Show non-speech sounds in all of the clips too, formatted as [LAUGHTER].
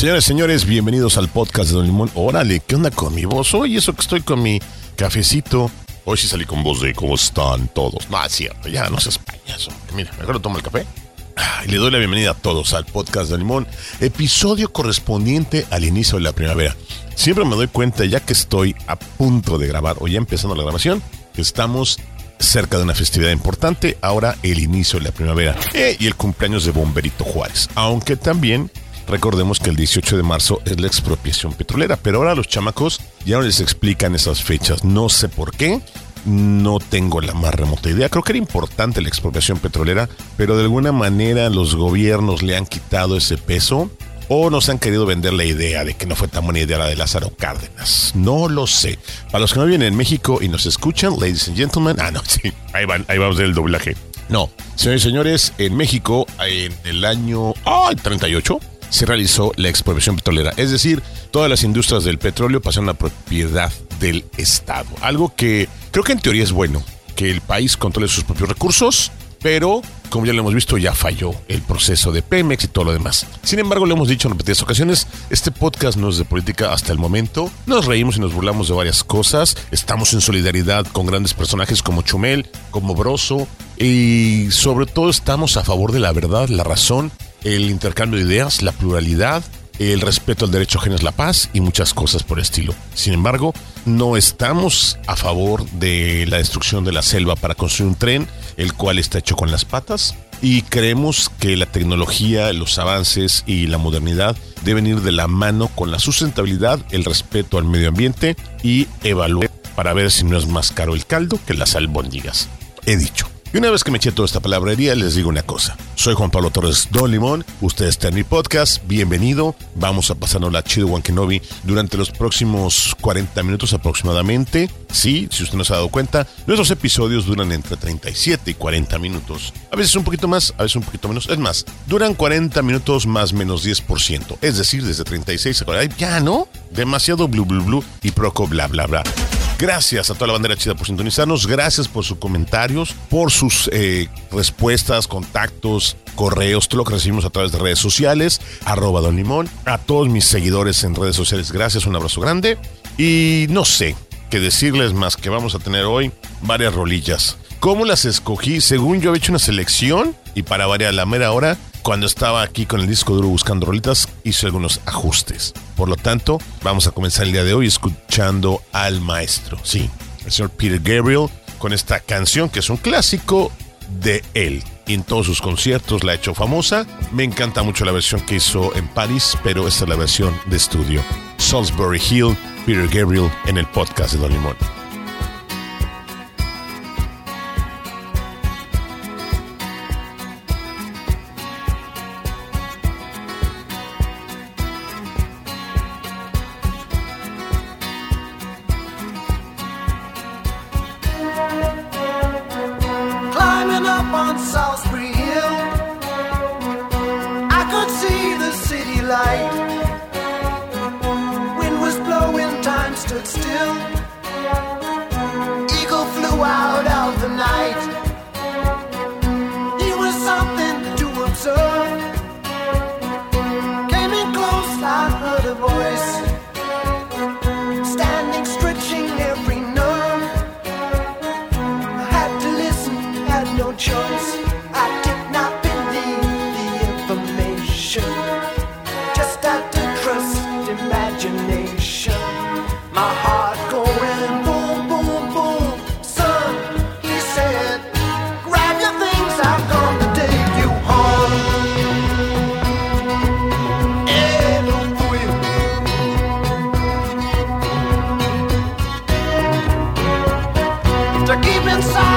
Señores, señores, bienvenidos al podcast de Don Limón. Órale, ¿qué onda con mi voz? Hoy eso que estoy con mi cafecito. Hoy sí salí con voz de cómo están todos. No, es cierto, ya no seas payaso. Mira, mejor tomo el café. Ah, Y le doy la bienvenida a todos al podcast de Limón, episodio correspondiente al inicio de la primavera. Siempre me doy cuenta, ya que estoy a punto de grabar o ya empezando la grabación, que estamos cerca de una festividad importante, ahora el inicio de la primavera eh, y el cumpleaños de Bomberito Juárez. Aunque también recordemos que el 18 de marzo es la expropiación petrolera, pero ahora los chamacos ya no les explican esas fechas, no sé por qué. No tengo la más remota idea. Creo que era importante la expropiación petrolera, pero de alguna manera los gobiernos le han quitado ese peso o nos han querido vender la idea de que no fue tan buena idea la de Lázaro Cárdenas. No lo sé. Para los que no vienen en México y nos escuchan, ladies and gentlemen, ah, no, [LAUGHS] sí, ahí, van, ahí vamos del doblaje. No, señores y señores, en México, en el año ay, 38, se realizó la expropiación petrolera. Es decir, todas las industrias del petróleo pasaron a propiedad del Estado. Algo que creo que en teoría es bueno, que el país controle sus propios recursos, pero como ya lo hemos visto, ya falló el proceso de Pemex y todo lo demás. Sin embargo, lo hemos dicho en repetidas ocasiones, este podcast no es de política hasta el momento. Nos reímos y nos burlamos de varias cosas. Estamos en solidaridad con grandes personajes como Chumel, como Broso, y sobre todo estamos a favor de la verdad, la razón, el intercambio de ideas, la pluralidad, el respeto al derecho ajeno es la paz y muchas cosas por el estilo. Sin embargo, no estamos a favor de la destrucción de la selva para construir un tren, el cual está hecho con las patas, y creemos que la tecnología, los avances y la modernidad deben ir de la mano con la sustentabilidad, el respeto al medio ambiente y evaluar para ver si no es más caro el caldo que las albóndigas. He dicho. Y una vez que me eché toda esta palabrería, les digo una cosa. Soy Juan Pablo Torres Don Limón, usted está en mi podcast, bienvenido. Vamos a pasarnos la chido Juan Kenobi durante los próximos 40 minutos aproximadamente. Sí, si usted no se ha dado cuenta, nuestros episodios duran entre 37 y 40 minutos. A veces un poquito más, a veces un poquito menos. Es más, duran 40 minutos más menos 10%. Es decir, desde 36 a 40. Ya, ¿no? Demasiado blu blu blu y proco bla bla bla. Gracias a toda la bandera chida por sintonizarnos. Gracias por sus comentarios, por sus eh, respuestas, contactos, correos, todo lo que recibimos a través de redes sociales. Arroba Don Limón. A todos mis seguidores en redes sociales, gracias. Un abrazo grande. Y no sé qué decirles más que vamos a tener hoy varias rolillas. ¿Cómo las escogí? Según yo he hecho una selección y para variar la mera hora, cuando estaba aquí con el disco duro buscando rolitas, hice algunos ajustes. Por lo tanto, vamos a comenzar el día de hoy escuchando al maestro, sí, el señor Peter Gabriel, con esta canción que es un clásico de él. Y en todos sus conciertos la ha hecho famosa. Me encanta mucho la versión que hizo en París, pero esta es la versión de estudio. Salisbury Hill, Peter Gabriel en el podcast de Don Limón. inside.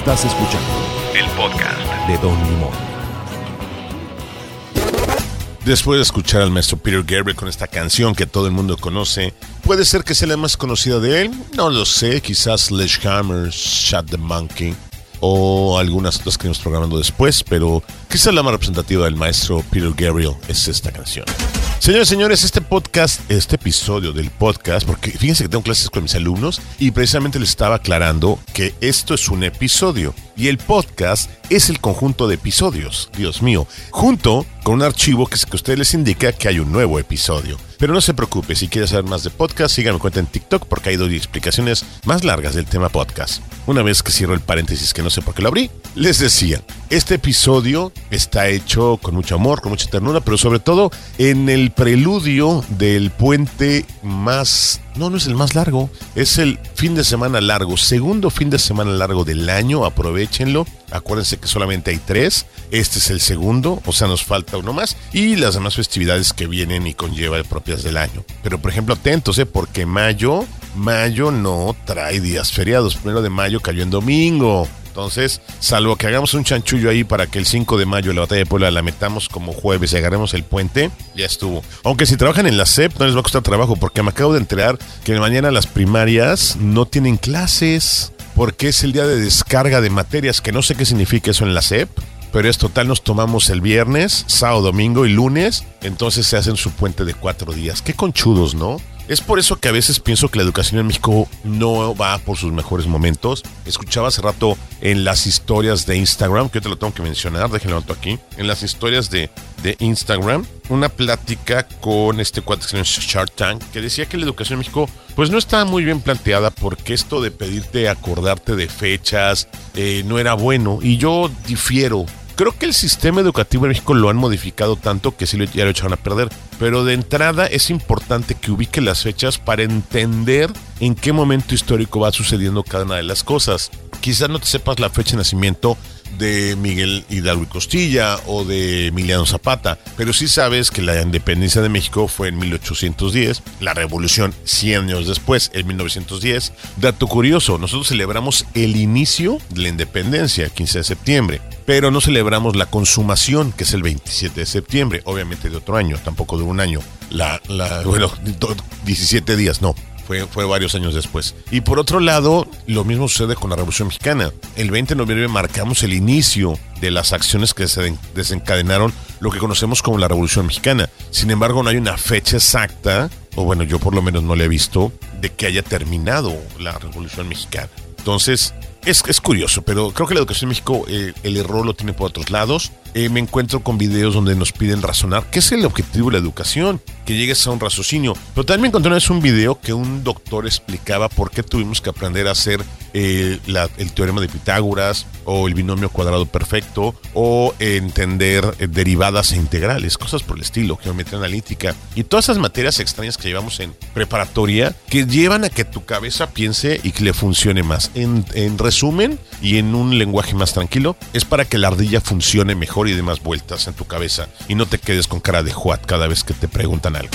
Estás escuchando el podcast de Don Limón. Después de escuchar al maestro Peter Gabriel con esta canción que todo el mundo conoce, puede ser que sea la más conocida de él, no lo sé, quizás Sledgehammer, Shut the Monkey o algunas otras que iremos programando después, pero quizás la más representativa del maestro Peter Gabriel es esta canción. Señores, señores, este podcast, este episodio del podcast, porque fíjense que tengo clases con mis alumnos y precisamente les estaba aclarando que esto es un episodio y el podcast es el conjunto de episodios, Dios mío, junto con un archivo que, que a ustedes les indica que hay un nuevo episodio. Pero no se preocupe, si quiere saber más de podcast, síganme cuenta en TikTok porque hay dos explicaciones más largas del tema podcast. Una vez que cierro el paréntesis que no sé por qué lo abrí, les decía, este episodio está hecho con mucho amor, con mucha ternura, pero sobre todo en el preludio del puente más... No, no es el más largo, es el fin de semana largo, segundo fin de semana largo del año, aprovechenlo. Acuérdense que solamente hay tres, este es el segundo, o sea, nos falta uno más, y las demás festividades que vienen y conlleva propias del año. Pero por ejemplo, atentos, ¿eh? porque mayo, mayo no trae días feriados. Primero de mayo cayó en domingo. Entonces, salvo que hagamos un chanchullo ahí para que el 5 de mayo la batalla de Puebla la metamos como jueves y agarremos el puente, ya estuvo. Aunque si trabajan en la SEP no les va a costar trabajo porque me acabo de enterar que mañana las primarias no tienen clases porque es el día de descarga de materias, que no sé qué significa eso en la SEP. Pero es total, nos tomamos el viernes, sábado, domingo y lunes, entonces se hacen su puente de cuatro días. Qué conchudos, ¿no? Es por eso que a veces pienso que la educación en México no va por sus mejores momentos. Escuchaba hace rato en las historias de Instagram, que yo te lo tengo que mencionar, déjenlo alto aquí, en las historias de, de Instagram, una plática con este cuate que Shark Tank, que decía que la educación en México pues no estaba muy bien planteada porque esto de pedirte acordarte de fechas eh, no era bueno. Y yo difiero creo que el sistema educativo en México lo han modificado tanto que sí lo, ya lo echaron a perder. Pero de entrada es importante que ubique las fechas para entender en qué momento histórico va sucediendo cada una de las cosas. Quizás no te sepas la fecha de nacimiento de Miguel Hidalgo y Costilla o de Emiliano Zapata, pero sí sabes que la independencia de México fue en 1810, la revolución 100 años después, en 1910. Dato curioso, nosotros celebramos el inicio de la independencia, 15 de septiembre, pero no celebramos la consumación, que es el 27 de septiembre, obviamente de otro año, tampoco de un año. La, bueno, [LAUGHS] 17 días, no, fue, varios años después. Y por otro lado, lo mismo sucede con la Revolución Mexicana. El 20 de noviembre marcamos el inicio de las acciones que se desencadenaron lo que conocemos como la Revolución Mexicana. Sin embargo, no hay una fecha exacta, o bueno, yo por lo menos no le he visto, de que haya terminado la Revolución Mexicana. Entonces, es, es, curioso, pero creo que la educación en México eh, el error lo tiene por otros lados. Eh, me encuentro con videos donde nos piden razonar qué es el objetivo de la educación, que llegues a un raciocinio. Pero también me encontré un video que un doctor explicaba por qué tuvimos que aprender a hacer eh, el teorema de Pitágoras o el binomio cuadrado perfecto o entender eh, derivadas e integrales, cosas por el estilo, geometría analítica y todas esas materias extrañas que llevamos en preparatoria que llevan a que tu cabeza piense y que le funcione más. En, en resumen y en un lenguaje más tranquilo, es para que la ardilla funcione mejor y dé más vueltas en tu cabeza y no te quedes con cara de juat cada vez que te preguntan algo.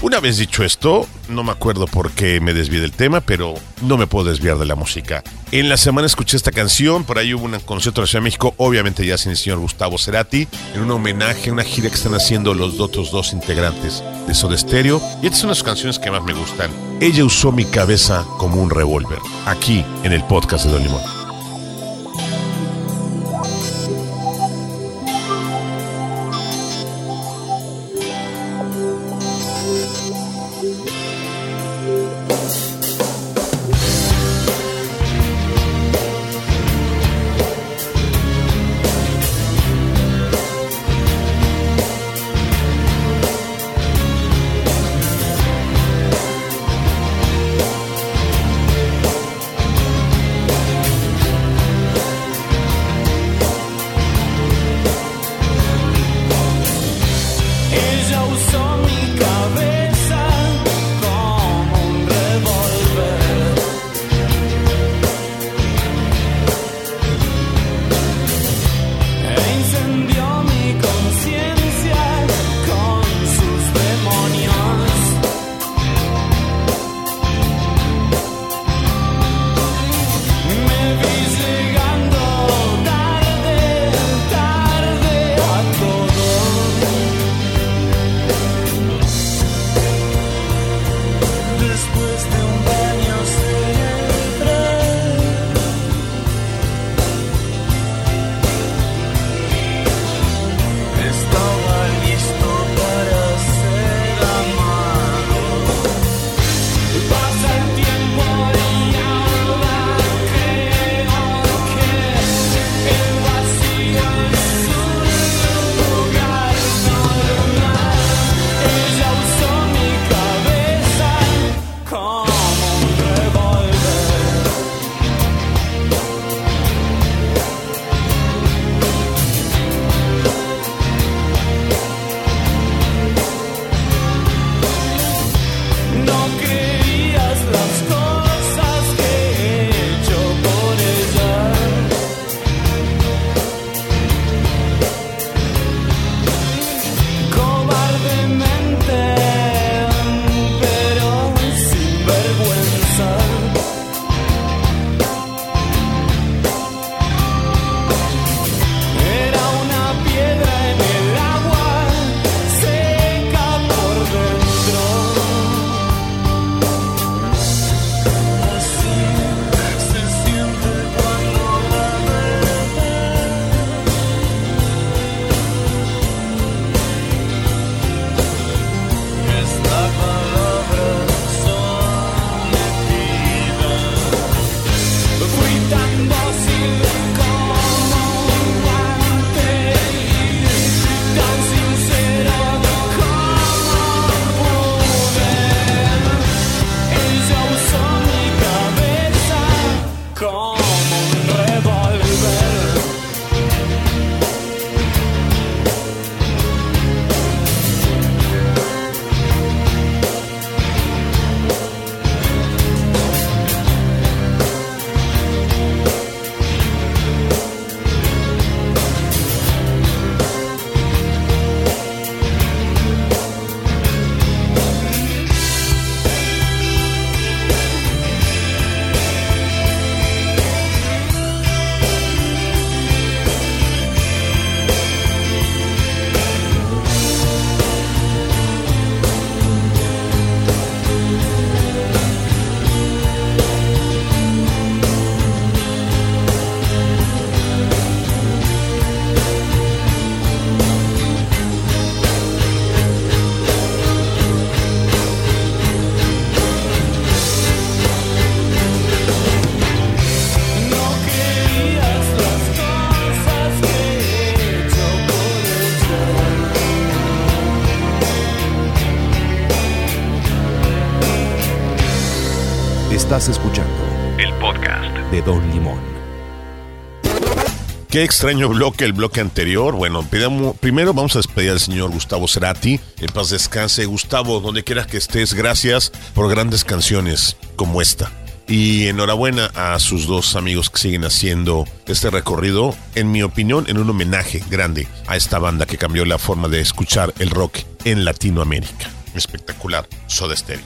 Una vez dicho esto, no me acuerdo por qué me desvié del tema, pero no me puedo desviar de la música. En la semana escuché esta canción, por ahí hubo un concierto de la Ciudad de México, obviamente ya sin el señor Gustavo Cerati, en un homenaje, una gira que están haciendo los otros dos integrantes de Soda Stereo. Y estas son las canciones que más me gustan. Ella usó mi cabeza como un revólver, aquí en el podcast de Don Limón. Estás escuchando el podcast de Don Limón. Qué extraño bloque el bloque anterior. Bueno, pidamos- primero vamos a despedir al señor Gustavo Cerati. En paz descanse. Gustavo, donde quieras que estés, gracias por grandes canciones como esta. Y enhorabuena a sus dos amigos que siguen haciendo este recorrido, en mi opinión, en un homenaje grande a esta banda que cambió la forma de escuchar el rock en Latinoamérica. Espectacular, Soda Stereo.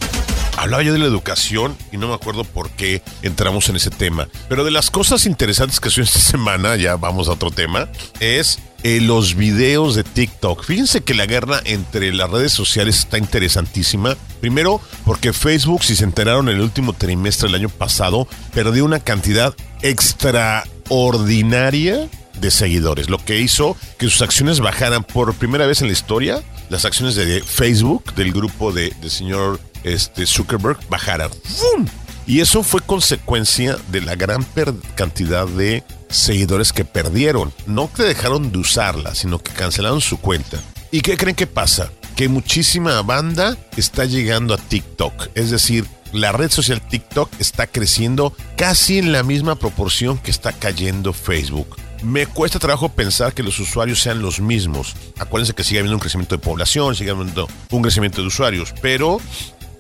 Hablaba yo de la educación y no me acuerdo por qué entramos en ese tema. Pero de las cosas interesantes que soy [LAUGHS] esta semana, ya vamos a otro tema, es eh, los videos de TikTok. Fíjense que la guerra entre las redes sociales está interesantísima. Primero, porque Facebook, si se enteraron en el último trimestre del año pasado, perdió una cantidad extraordinaria de seguidores, lo que hizo que sus acciones bajaran por primera vez en la historia. Las acciones de Facebook, del grupo de, del señor este, Zuckerberg, bajaran. ¡Fum! Y eso fue consecuencia de la gran cantidad de seguidores que perdieron. No que dejaron de usarla, sino que cancelaron su cuenta. ¿Y qué creen que pasa? Que muchísima banda está llegando a TikTok. Es decir, la red social TikTok está creciendo casi en la misma proporción que está cayendo Facebook. Me cuesta trabajo pensar que los usuarios sean los mismos. Acuérdense que sigue habiendo un crecimiento de población, sigue habiendo un crecimiento de usuarios, pero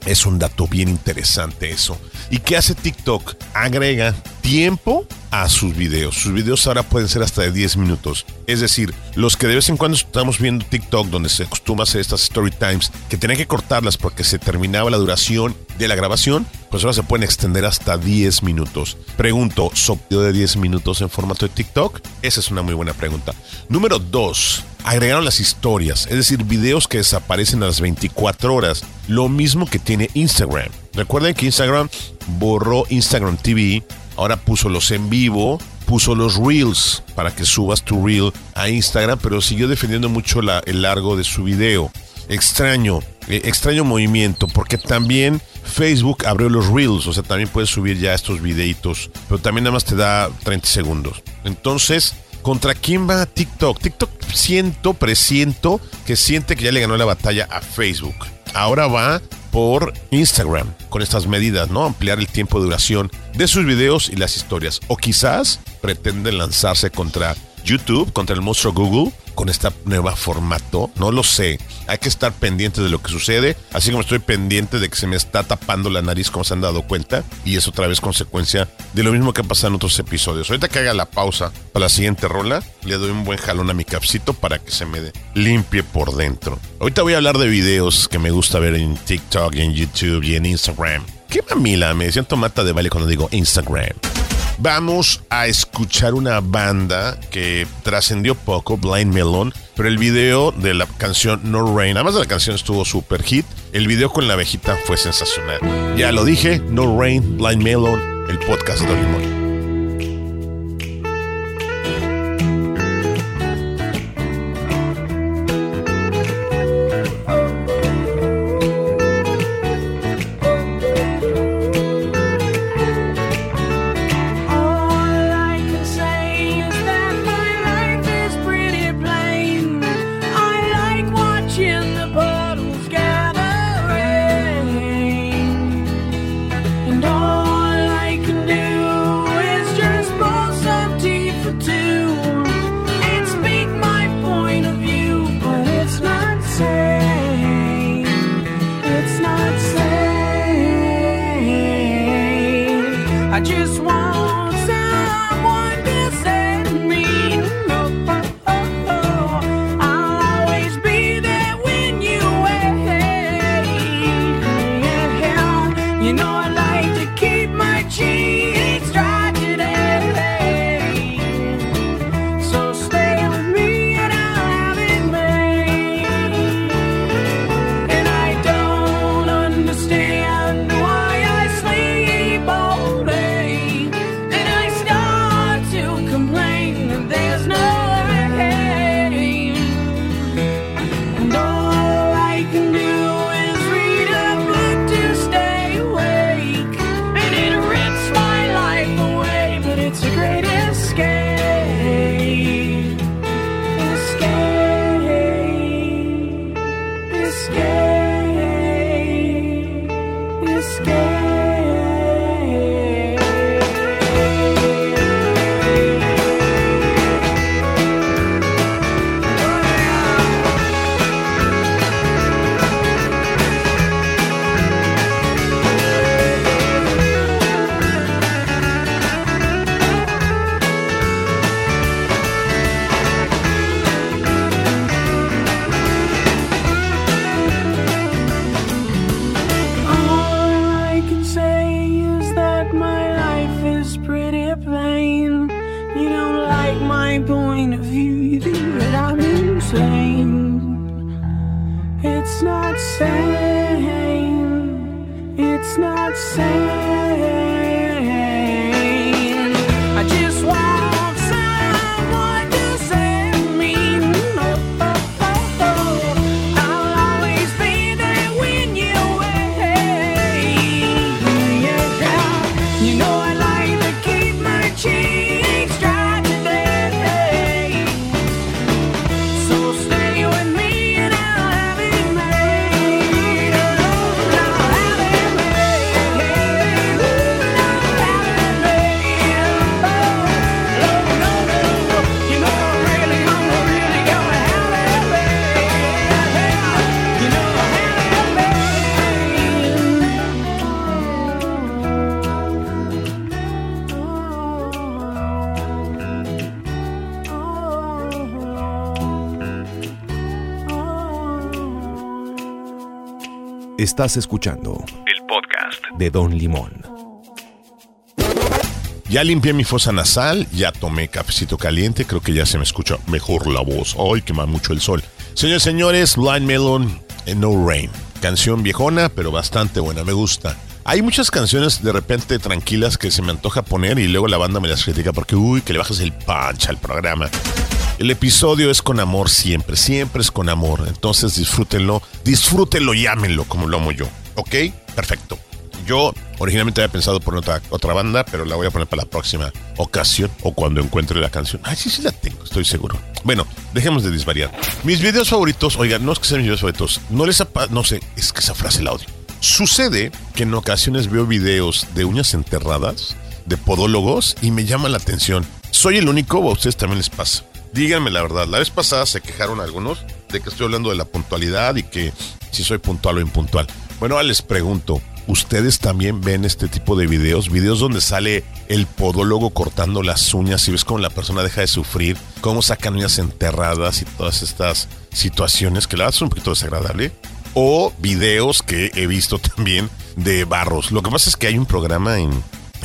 es un dato bien interesante eso. ¿Y qué hace TikTok? Agrega tiempo a sus videos. Sus videos ahora pueden ser hasta de 10 minutos. Es decir, los que de vez en cuando estamos viendo TikTok, donde se acostumbra hacer estas story times, que tenían que cortarlas porque se terminaba la duración de la grabación, pues ahora se pueden extender hasta 10 minutos. Pregunto, ¿so video de 10 minutos en formato de TikTok? Esa es una muy buena pregunta. Número 2. Agregaron las historias, es decir, videos que desaparecen a las 24 horas. Lo mismo que tiene Instagram. Recuerden que Instagram borró Instagram TV, ahora puso los en vivo, puso los reels para que subas tu reel a Instagram, pero siguió defendiendo mucho el largo de su video. Extraño, eh, extraño movimiento, porque también Facebook abrió los reels, o sea, también puedes subir ya estos videitos, pero también nada más te da 30 segundos. Entonces, ¿contra quién va TikTok? TikTok siento, presiento que siente que ya le ganó la batalla a Facebook. Ahora va por Instagram con estas medidas, ¿no? Ampliar el tiempo de duración de sus videos y las historias. O quizás pretenden lanzarse contra YouTube, contra el monstruo Google, con esta nueva formato. No lo sé. Hay que estar pendiente de lo que sucede. Así como estoy pendiente de que se me está tapando la nariz, como se han dado cuenta. Y es otra vez consecuencia de lo mismo que ha pasado en otros episodios. Ahorita que haga la pausa para la siguiente rola, le doy un buen jalón a mi capsito para que se me limpie por dentro. Ahorita voy a hablar de videos que me gusta ver en TikTok, en YouTube y en Instagram. ¿Qué mamila? Me siento mata de baile cuando digo Instagram. Vamos a escuchar una banda que trascendió poco, Blind Melon, pero el video de la canción No Rain, además de la canción estuvo super hit, el video con la abejita fue sensacional. Ya lo dije, No Rain, Blind Melon, el podcast de Don Limón. Estás escuchando el podcast de Don Limón. Ya limpié mi fosa nasal, ya tomé cafecito caliente, creo que ya se me escucha mejor la voz. Ay, quema mucho el sol. Señores, señores, Blind Melon, eh, No Rain. Canción viejona, pero bastante buena, me gusta. Hay muchas canciones de repente tranquilas que se me antoja poner y luego la banda me las critica porque, uy, que le bajas el punch al programa. El episodio es con amor siempre, siempre es con amor. Entonces disfrútenlo, disfrútenlo y ámenlo como lo amo yo. ¿Ok? Perfecto. Yo originalmente había pensado poner otra, otra banda, pero la voy a poner para la próxima ocasión o cuando encuentre la canción. Ay, sí, sí la tengo, estoy seguro. Bueno, dejemos de disvariar. Mis videos favoritos, oigan, no es que sean mis videos favoritos, no les apa no sé, es que esa frase la odio. Sucede que en ocasiones veo videos de uñas enterradas, de podólogos, y me llama la atención. ¿Soy el único o a ustedes también les pasa? Díganme la verdad, la vez pasada se quejaron algunos de que estoy hablando de la puntualidad y que si soy puntual o impuntual. Bueno, ahora les pregunto, ¿ustedes también ven este tipo de videos? Videos donde sale el podólogo cortando las uñas y ves cómo la persona deja de sufrir, cómo sacan uñas enterradas y todas estas situaciones que la verdad un poquito desagradable. O videos que he visto [LAUGHS] también de barros. Lo que pasa es que hay un programa en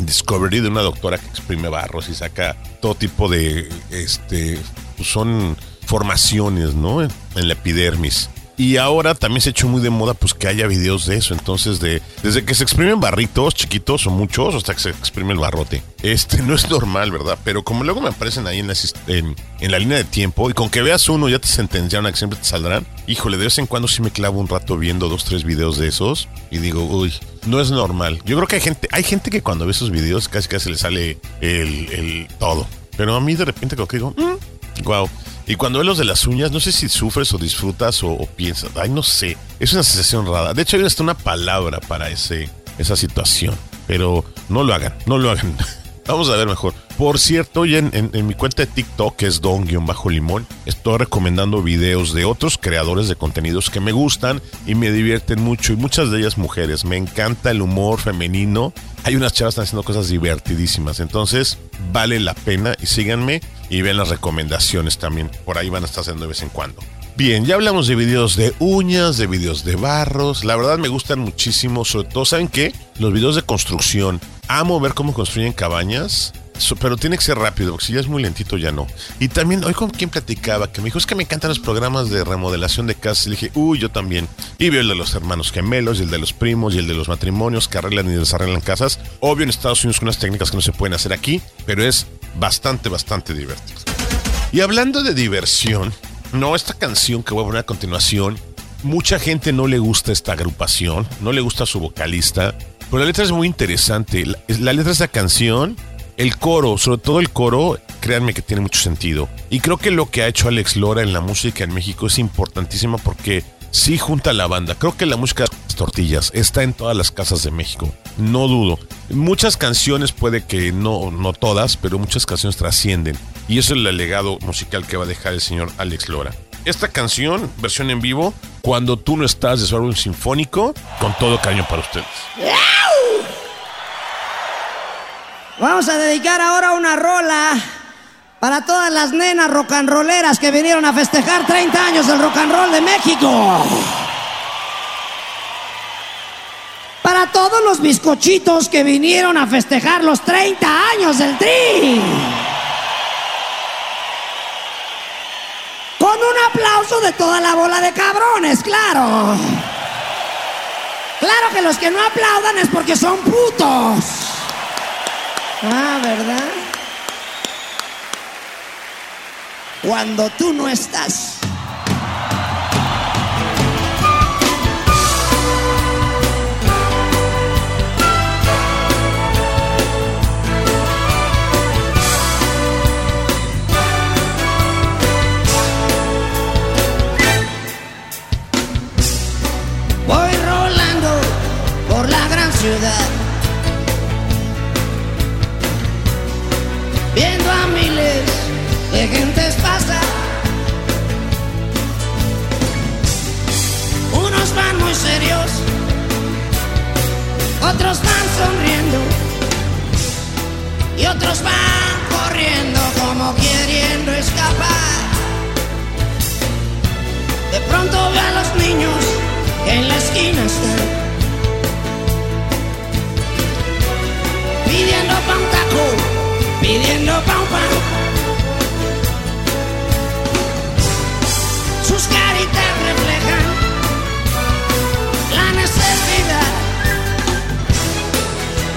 Discovery de una doctora que exprime barros y saca todo tipo de, este, pues son formaciones, ¿no? En, la epidermis. Y ahora también se ha hecho muy de moda pues que haya videos de eso. Entonces, de, desde que se exprimen barritos chiquitos o muchos hasta que se exprime el barrote. Este [LAUGHS] no es normal, ¿verdad? Pero como luego me aparecen ahí en la, en, en la línea de tiempo y con que veas uno ya te sentenciaron a que siempre te saldrán. Híjole, de vez en cuando sí me clavo un rato viendo dos, tres videos de esos y digo, uy, no es normal. Yo creo que hay gente, hay gente que cuando ve esos videos casi casi le sale el, el todo. Pero a mí de repente como que digo, mm, wow. Y cuando veo los de las uñas, no sé si sufres o disfrutas o, o piensas, ay, no sé. Es una sensación rara. De hecho, hay hasta una palabra para ese, esa situación. Pero no lo hagan, no lo hagan. [LAUGHS] Vamos a ver mejor. Por cierto, ya en, mi cuenta de TikTok, que es don-limón, estoy recomendando videos de otros creadores de contenidos que me gustan y me divierten mucho. Y muchas de ellas mujeres. Me encanta el humor femenino. Hay unas chavas que están haciendo cosas divertidísimas. Entonces, vale la pena y síganme y vean las recomendaciones también. Por ahí van a estar haciendo de vez en cuando. Bien, ya hablamos de videos de uñas, de videos de barros. La verdad me gustan muchísimo, sobre todo, ¿saben qué? Los videos de construcción. Amo ver cómo construyen cabañas. Pero tiene que ser rápido, porque si ya es muy lentito ya no. Y también, hoy con quien platicaba, que me dijo, es que me encantan los programas de remodelación de casas. Y dije, uy, yo también. Y veo el de los hermanos gemelos, y el de los primos, y el de los matrimonios que arreglan y desarreglan casas. Obvio en Estados Unidos con unas técnicas que no se pueden hacer aquí, pero es bastante, bastante divertido. Y hablando de diversión, no, esta canción que voy a poner a continuación, mucha gente no le gusta esta agrupación, no le gusta su vocalista, pero la letra es muy interesante. La, la letra de esta canción, el coro, sobre todo el coro, créanme que tiene mucho sentido. Y creo que lo que ha hecho Alex Lora en la música en México es importantísimo porque sí junta a la banda. Creo que la música de las tortillas está en todas las casas de México, no dudo. Muchas canciones puede que no, no todas, pero muchas canciones trascienden. Y eso es el legado musical que va a dejar el señor Alex Lora. Esta canción, versión en vivo, cuando tú no estás de su álbum sinfónico, con todo cariño para ustedes. Vamos a dedicar ahora una rola para todas las nenas rock and rolleras que vinieron a festejar 30 años del rock and roll de México. Para todos los bizcochitos que vinieron a festejar los 30 años del Tri. Con un aplauso de toda la bola de cabrones, claro. Claro que los que no aplaudan es porque son putos. Ah, ¿verdad? Cuando tú no estás. Voy rolando por la gran ciudad. Gentes pasar. Unos van muy serios, otros van sonriendo y otros van corriendo como queriendo escapar. De pronto veo a los niños que en la esquina están pidiendo pa' un taco, pidiendo pa' un pan. Sus caritas reflejan la necesidad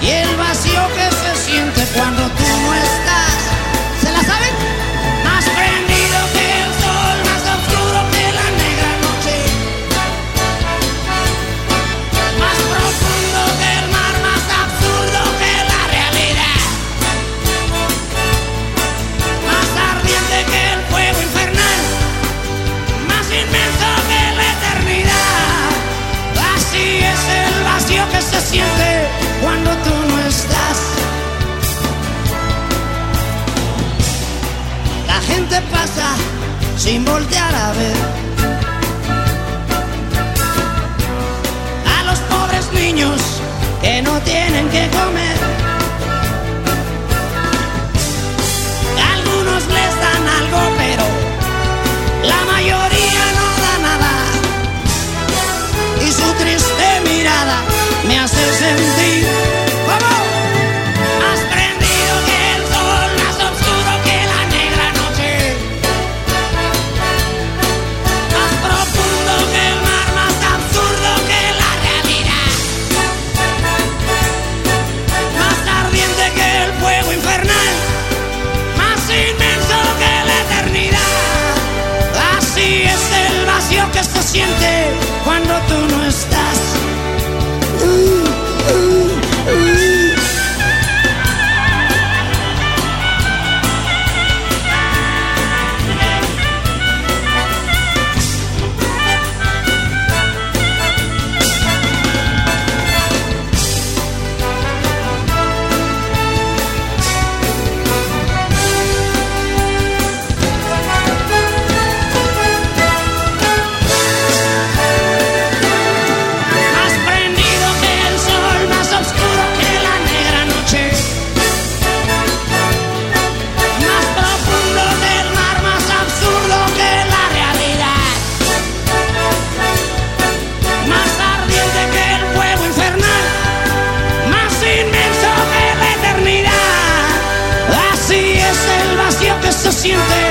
y el vacío que se siente cuando tú no estás. Sin voltear a ver. A los pobres niños que no tienen que comer. Siente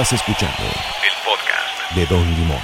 Estás escuchando El podcast. de Don Limón.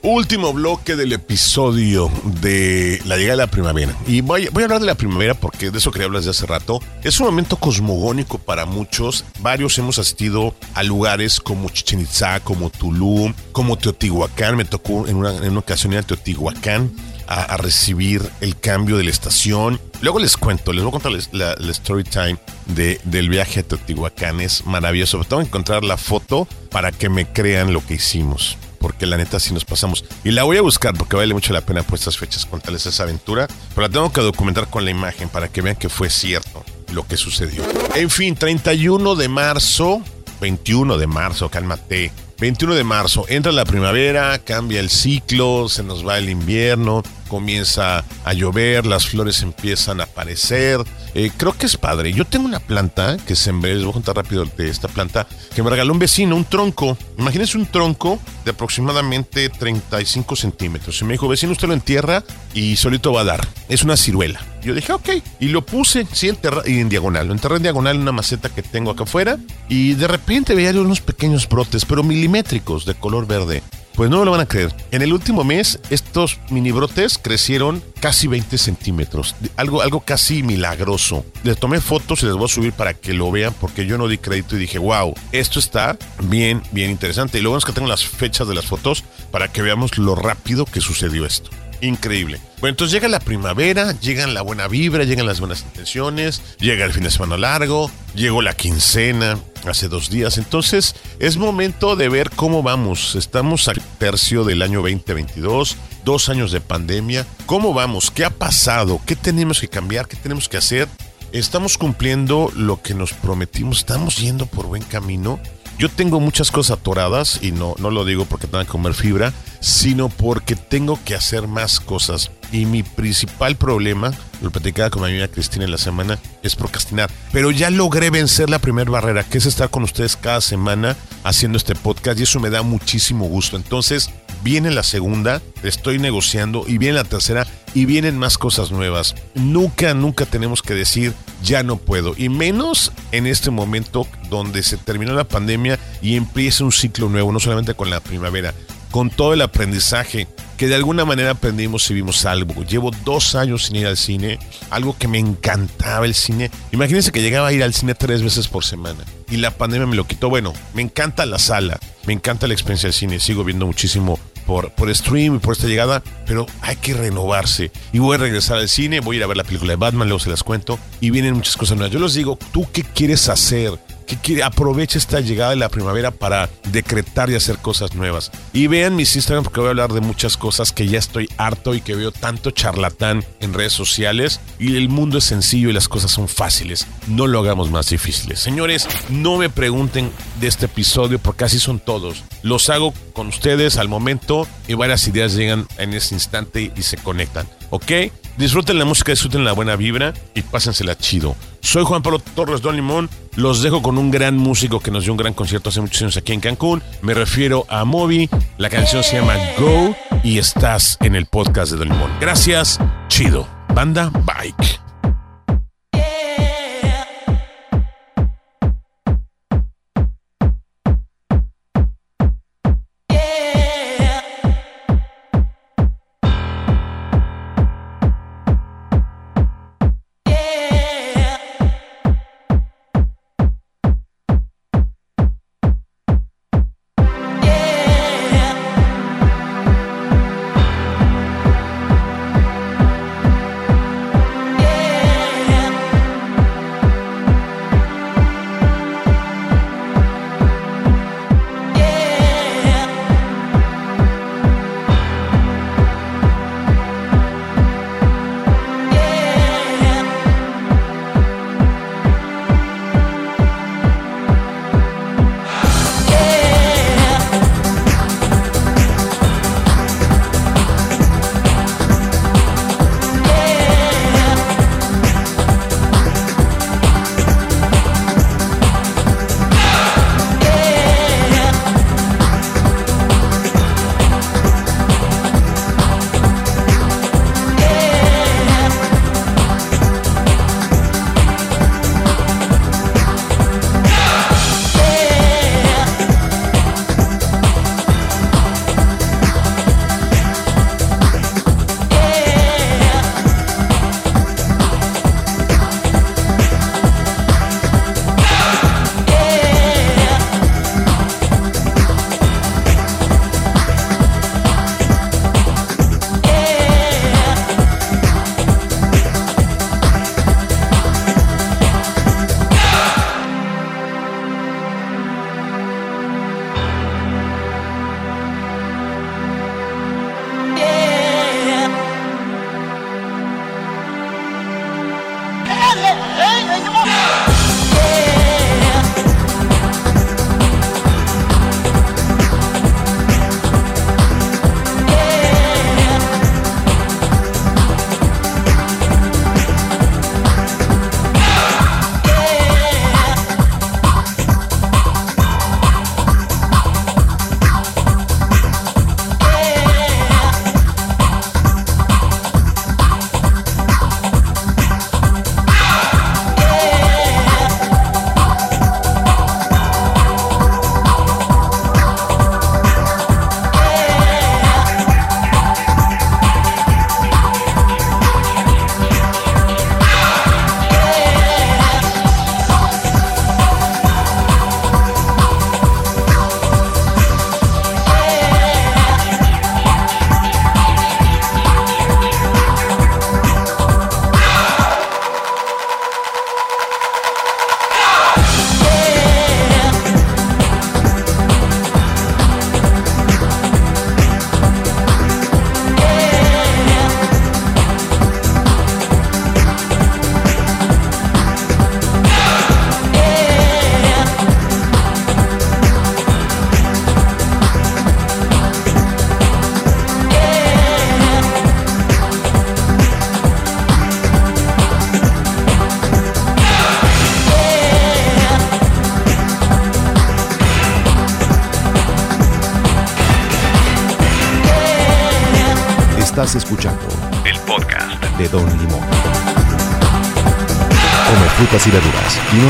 Último bloque del episodio de la llegada de la primavera. Y voy, voy a hablar de la primavera porque de eso quería hablar desde hace rato. Es un momento cosmogónico para muchos. Varios hemos asistido a lugares como Chichen Itzá, como Tulum, como Teotihuacán. Me tocó en una, en una ocasión ir a Teotihuacán. A, a recibir el cambio de la estación. Luego les cuento, les voy a contar la, la story time de, del viaje a Teotihuacán. Es maravilloso. Tengo que encontrar la foto para que me crean lo que hicimos. Porque la neta sí nos pasamos. Y la voy a buscar porque vale mucho la pena por estas fechas contarles esa aventura. Pero la tengo que documentar con la imagen para que vean que fue cierto lo que sucedió. En fin, 31 de marzo, 21 de marzo, cálmate. 21 de marzo, entra la primavera, cambia el ciclo, se nos va el invierno, comienza a llover, las flores empiezan a aparecer. Eh, creo que es padre. Yo tengo una planta que sembré, les voy a contar rápido de esta planta, que me regaló un vecino, un tronco. Imagínense un tronco de aproximadamente 35 centímetros. Y me dijo, vecino, usted lo entierra y solito va a dar. Es una ciruela. Yo dije, ok. Y lo puse, sí, y en diagonal. Lo enterré en diagonal en una maceta que tengo acá afuera. Y de repente veía unos pequeños brotes, pero milimétricos de color verde. Pues no me lo van a creer. En el último mes, estos mini brotes crecieron casi 20 centímetros. Algo, algo casi milagroso. Les tomé fotos y les voy a subir para que lo vean porque yo no di crédito y dije, wow, esto está bien, bien interesante. Y lo bueno es que tengo las fechas de las fotos para que veamos lo rápido que sucedió esto. Increíble. Bueno, entonces llega la primavera, llegan la buena vibra, llegan las buenas intenciones, llega el fin de semana largo, llegó la quincena hace dos días. Entonces es momento de ver cómo vamos. Estamos al tercio del año 2022, dos años de pandemia. ¿Cómo vamos? ¿Qué ha pasado? ¿Qué tenemos que cambiar? ¿Qué tenemos que hacer? ¿Estamos cumpliendo lo que nos prometimos? ¿Estamos yendo por buen camino? Yo tengo muchas cosas atoradas y no, no lo digo porque tenga que comer fibra, sino porque tengo que hacer más cosas. Y mi principal problema, lo platicaba con mi amiga Cristina en la semana, es procrastinar. Pero ya logré vencer la primera barrera, que es estar con ustedes cada semana haciendo este podcast y eso me da muchísimo gusto. Entonces, viene la segunda, estoy negociando y viene la tercera y vienen más cosas nuevas. Nunca, nunca tenemos que decir ya no puedo. Y menos en este momento donde se terminó la pandemia y empieza un ciclo nuevo, no solamente con la primavera, con todo el aprendizaje que de alguna manera aprendimos y vimos algo. Llevo dos años sin ir al cine, algo que me encantaba el cine. Imagínense que llegaba a ir al cine tres veces por semana y la pandemia me lo quitó. Bueno, me encanta la sala, me encanta la experiencia del cine, sigo viendo muchísimo por, por stream y por esta llegada, pero hay que renovarse. Y voy a regresar al cine, voy a ir a ver la película de Batman, luego se las cuento, y vienen muchas cosas nuevas. Yo les digo, ¿tú qué quieres hacer? ¿Qué quiere? Aprovecha esta llegada de la primavera para decretar y hacer cosas nuevas. Y vean mis Instagram porque voy a hablar de muchas cosas que ya estoy harto y que veo tanto charlatán en redes sociales. Y el mundo es sencillo y las cosas son fáciles. No lo hagamos más difíciles. Señores, no me pregunten de este episodio porque así son todos. Los hago con ustedes al momento y varias ideas llegan en ese instante y se conectan. ¿Ok? Disfruten la música, disfruten la buena vibra y pásensela chido. Soy Juan Pablo Torres Don Limón. Los dejo con un gran músico que nos dio un gran concierto hace muchos años aquí en Cancún. Me refiero a Moby. La canción se llama Go y estás en el podcast de Don Limón. Gracias. Chido. Banda Bike.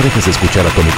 Dejes de escuchar Atómico.com.